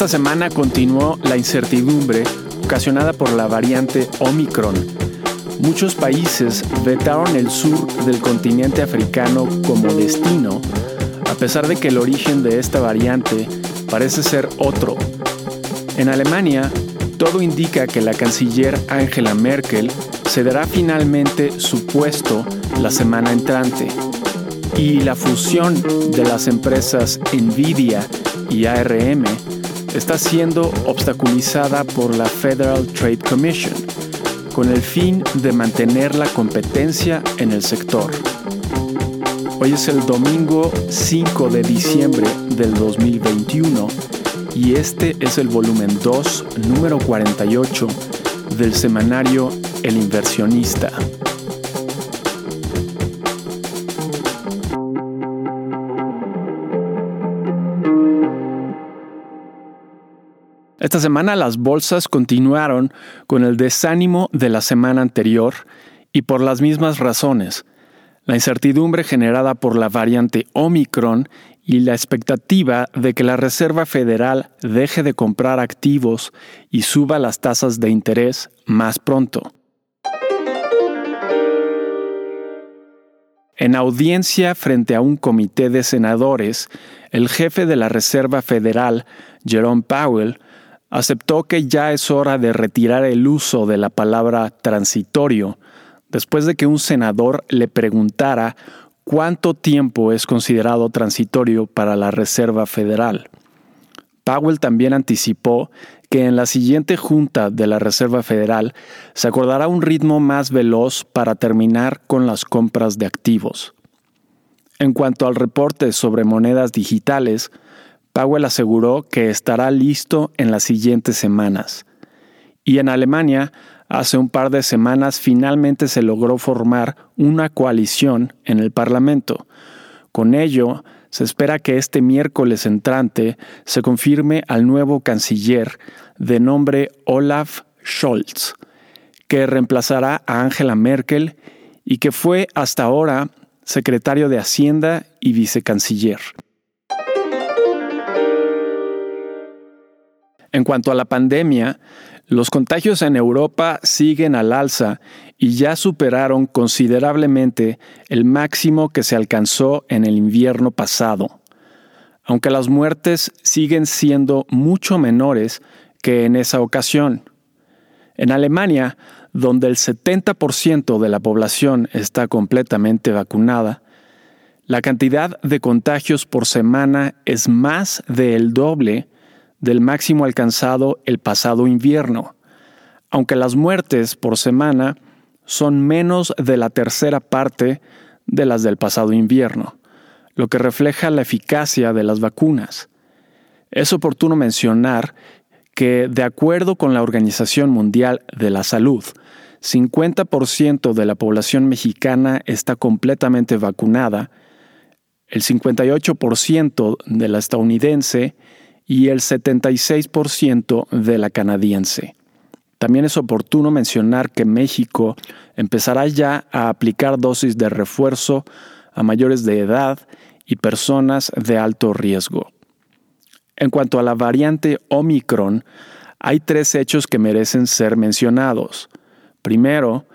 Esta semana continuó la incertidumbre ocasionada por la variante Omicron. Muchos países vetaron el sur del continente africano como destino, a pesar de que el origen de esta variante parece ser otro. En Alemania, todo indica que la canciller Angela Merkel cederá finalmente su puesto la semana entrante. Y la fusión de las empresas Nvidia y ARM está siendo obstaculizada por la Federal Trade Commission, con el fin de mantener la competencia en el sector. Hoy es el domingo 5 de diciembre del 2021 y este es el volumen 2, número 48 del semanario El inversionista. Esta semana las bolsas continuaron con el desánimo de la semana anterior y por las mismas razones. La incertidumbre generada por la variante Omicron y la expectativa de que la Reserva Federal deje de comprar activos y suba las tasas de interés más pronto. En audiencia frente a un comité de senadores, el jefe de la Reserva Federal, Jerome Powell, aceptó que ya es hora de retirar el uso de la palabra transitorio, después de que un senador le preguntara cuánto tiempo es considerado transitorio para la Reserva Federal. Powell también anticipó que en la siguiente junta de la Reserva Federal se acordará un ritmo más veloz para terminar con las compras de activos. En cuanto al reporte sobre monedas digitales, Powell aseguró que estará listo en las siguientes semanas. Y en Alemania, hace un par de semanas finalmente se logró formar una coalición en el Parlamento. Con ello, se espera que este miércoles entrante se confirme al nuevo canciller de nombre Olaf Scholz, que reemplazará a Angela Merkel y que fue hasta ahora secretario de Hacienda y vicecanciller. En cuanto a la pandemia, los contagios en Europa siguen al alza y ya superaron considerablemente el máximo que se alcanzó en el invierno pasado, aunque las muertes siguen siendo mucho menores que en esa ocasión. En Alemania, donde el 70% de la población está completamente vacunada, la cantidad de contagios por semana es más del doble del máximo alcanzado el pasado invierno, aunque las muertes por semana son menos de la tercera parte de las del pasado invierno, lo que refleja la eficacia de las vacunas. Es oportuno mencionar que, de acuerdo con la Organización Mundial de la Salud, 50% de la población mexicana está completamente vacunada, el 58% de la estadounidense y el 76% de la canadiense. También es oportuno mencionar que México empezará ya a aplicar dosis de refuerzo a mayores de edad y personas de alto riesgo. En cuanto a la variante Omicron, hay tres hechos que merecen ser mencionados. Primero,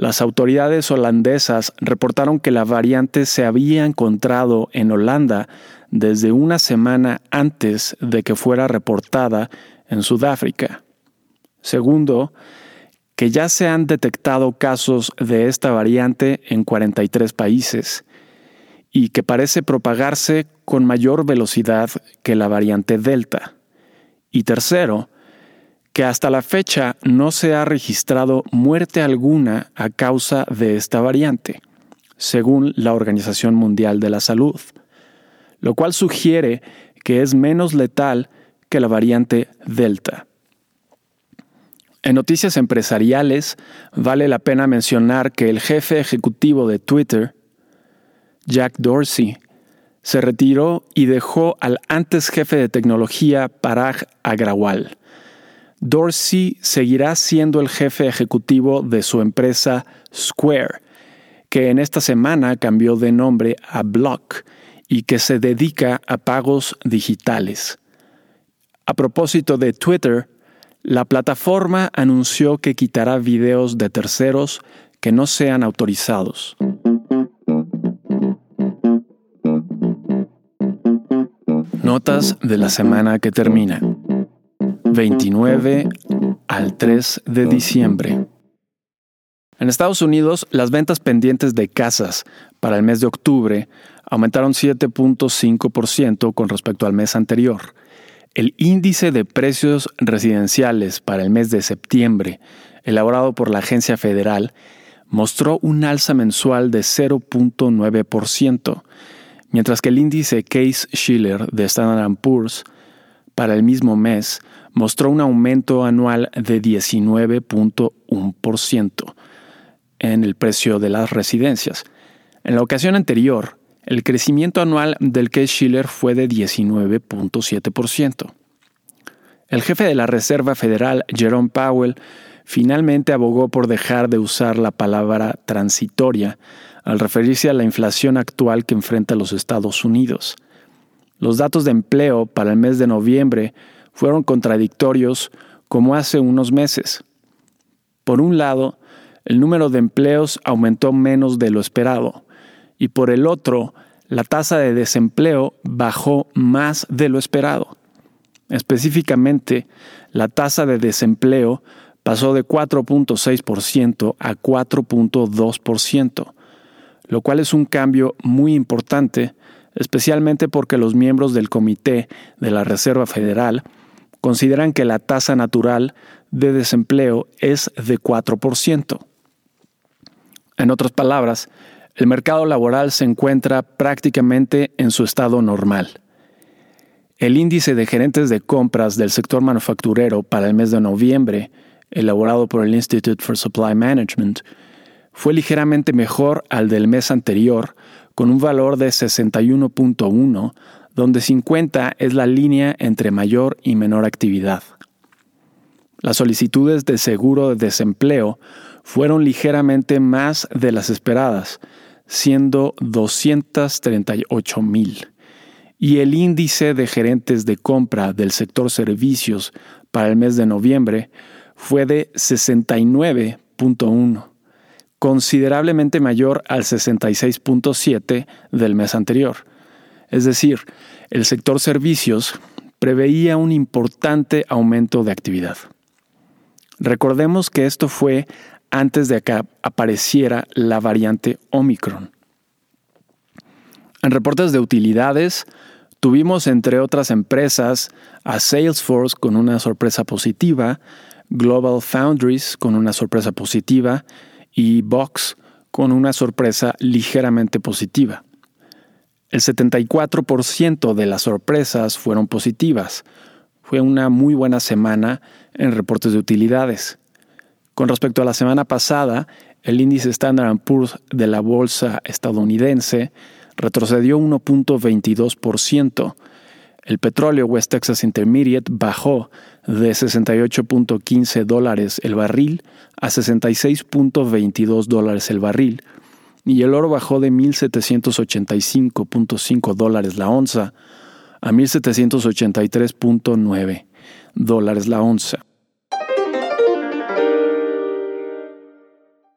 las autoridades holandesas reportaron que la variante se había encontrado en Holanda desde una semana antes de que fuera reportada en Sudáfrica. Segundo, que ya se han detectado casos de esta variante en 43 países y que parece propagarse con mayor velocidad que la variante Delta. Y tercero, que hasta la fecha no se ha registrado muerte alguna a causa de esta variante, según la Organización Mundial de la Salud lo cual sugiere que es menos letal que la variante Delta. En noticias empresariales, vale la pena mencionar que el jefe ejecutivo de Twitter, Jack Dorsey, se retiró y dejó al antes jefe de tecnología Parag Agrawal. Dorsey seguirá siendo el jefe ejecutivo de su empresa Square, que en esta semana cambió de nombre a Block y que se dedica a pagos digitales. A propósito de Twitter, la plataforma anunció que quitará videos de terceros que no sean autorizados. Notas de la semana que termina. 29 al 3 de diciembre. En Estados Unidos, las ventas pendientes de casas para el mes de octubre aumentaron 7.5% con respecto al mes anterior. El índice de precios residenciales para el mes de septiembre, elaborado por la agencia federal, mostró un alza mensual de 0.9%, mientras que el índice Case Shiller de Standard Poor's para el mismo mes mostró un aumento anual de 19.1% en el precio de las residencias. En la ocasión anterior, el crecimiento anual del Case Shiller fue de 19.7%. El jefe de la Reserva Federal, Jerome Powell, finalmente abogó por dejar de usar la palabra transitoria al referirse a la inflación actual que enfrenta los Estados Unidos. Los datos de empleo para el mes de noviembre fueron contradictorios como hace unos meses. Por un lado, el número de empleos aumentó menos de lo esperado, y por el otro, la tasa de desempleo bajó más de lo esperado. Específicamente, la tasa de desempleo pasó de 4.6% a 4.2%, lo cual es un cambio muy importante, especialmente porque los miembros del Comité de la Reserva Federal consideran que la tasa natural de desempleo es de 4%. En otras palabras, el mercado laboral se encuentra prácticamente en su estado normal. El índice de gerentes de compras del sector manufacturero para el mes de noviembre, elaborado por el Institute for Supply Management, fue ligeramente mejor al del mes anterior, con un valor de 61.1, donde 50 es la línea entre mayor y menor actividad. Las solicitudes de seguro de desempleo fueron ligeramente más de las esperadas, siendo 238 mil. Y el índice de gerentes de compra del sector servicios para el mes de noviembre fue de 69.1, considerablemente mayor al 66.7 del mes anterior. Es decir, el sector servicios preveía un importante aumento de actividad. Recordemos que esto fue antes de que apareciera la variante Omicron. En reportes de utilidades, tuvimos entre otras empresas a Salesforce con una sorpresa positiva, Global Foundries con una sorpresa positiva y Box con una sorpresa ligeramente positiva. El 74% de las sorpresas fueron positivas. Fue una muy buena semana en reportes de utilidades. Con respecto a la semana pasada, el índice Standard Poor's de la bolsa estadounidense retrocedió 1.22%. El petróleo West Texas Intermediate bajó de 68.15 dólares el barril a 66.22 dólares el barril y el oro bajó de 1.785.5 dólares la onza a 1.783.9 dólares la onza.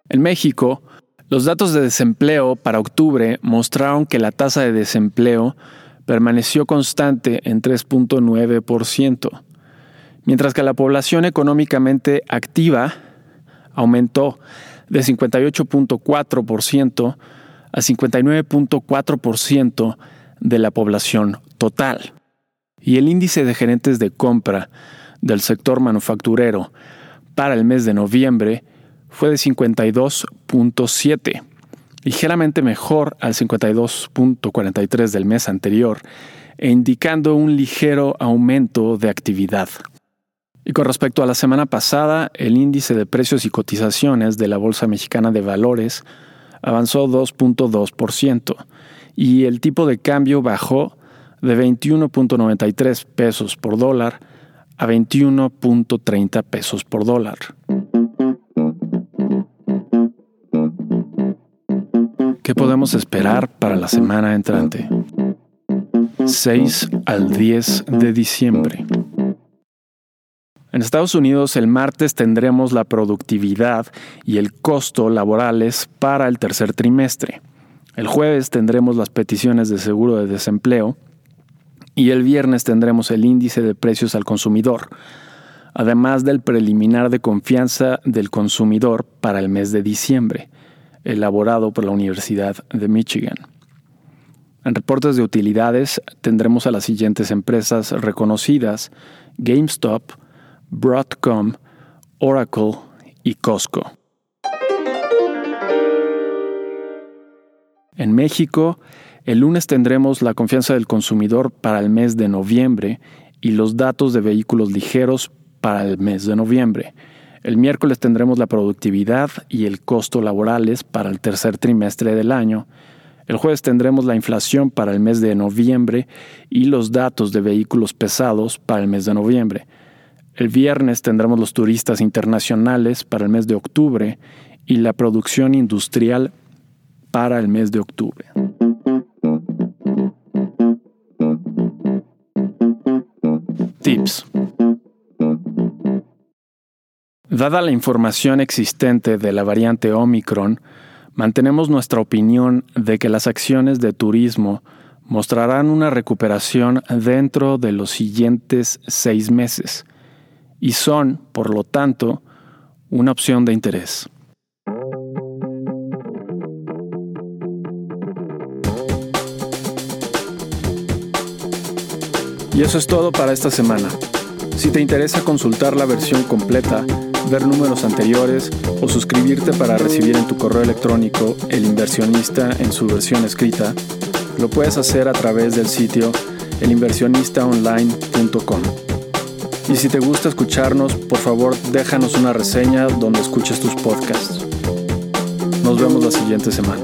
En México, los datos de desempleo para octubre mostraron que la tasa de desempleo permaneció constante en 3.9%, mientras que la población económicamente activa aumentó de 58.4% a 59.4% de la población total. Y el índice de gerentes de compra del sector manufacturero para el mes de noviembre fue de 52.7, ligeramente mejor al 52.43 del mes anterior, e indicando un ligero aumento de actividad. Y con respecto a la semana pasada, el índice de precios y cotizaciones de la Bolsa Mexicana de Valores avanzó 2.2% y el tipo de cambio bajó de 21.93 pesos por dólar a 21.30 pesos por dólar. ¿Qué podemos esperar para la semana entrante? 6 al 10 de diciembre. En Estados Unidos el martes tendremos la productividad y el costo laborales para el tercer trimestre. El jueves tendremos las peticiones de seguro de desempleo y el viernes tendremos el índice de precios al consumidor, además del preliminar de confianza del consumidor para el mes de diciembre, elaborado por la Universidad de Michigan. En reportes de utilidades tendremos a las siguientes empresas reconocidas, GameStop, Broadcom, Oracle y Costco. En México, el lunes tendremos la confianza del consumidor para el mes de noviembre y los datos de vehículos ligeros para el mes de noviembre. El miércoles tendremos la productividad y el costo laborales para el tercer trimestre del año. El jueves tendremos la inflación para el mes de noviembre y los datos de vehículos pesados para el mes de noviembre. El viernes tendremos los turistas internacionales para el mes de octubre y la producción industrial para el mes de octubre. Tips. Dada la información existente de la variante Omicron, mantenemos nuestra opinión de que las acciones de turismo mostrarán una recuperación dentro de los siguientes seis meses y son, por lo tanto, una opción de interés. Y eso es todo para esta semana. Si te interesa consultar la versión completa, ver números anteriores o suscribirte para recibir en tu correo electrónico El inversionista en su versión escrita, lo puedes hacer a través del sitio elinversionistaonline.com. Y si te gusta escucharnos, por favor déjanos una reseña donde escuches tus podcasts. Nos vemos la siguiente semana.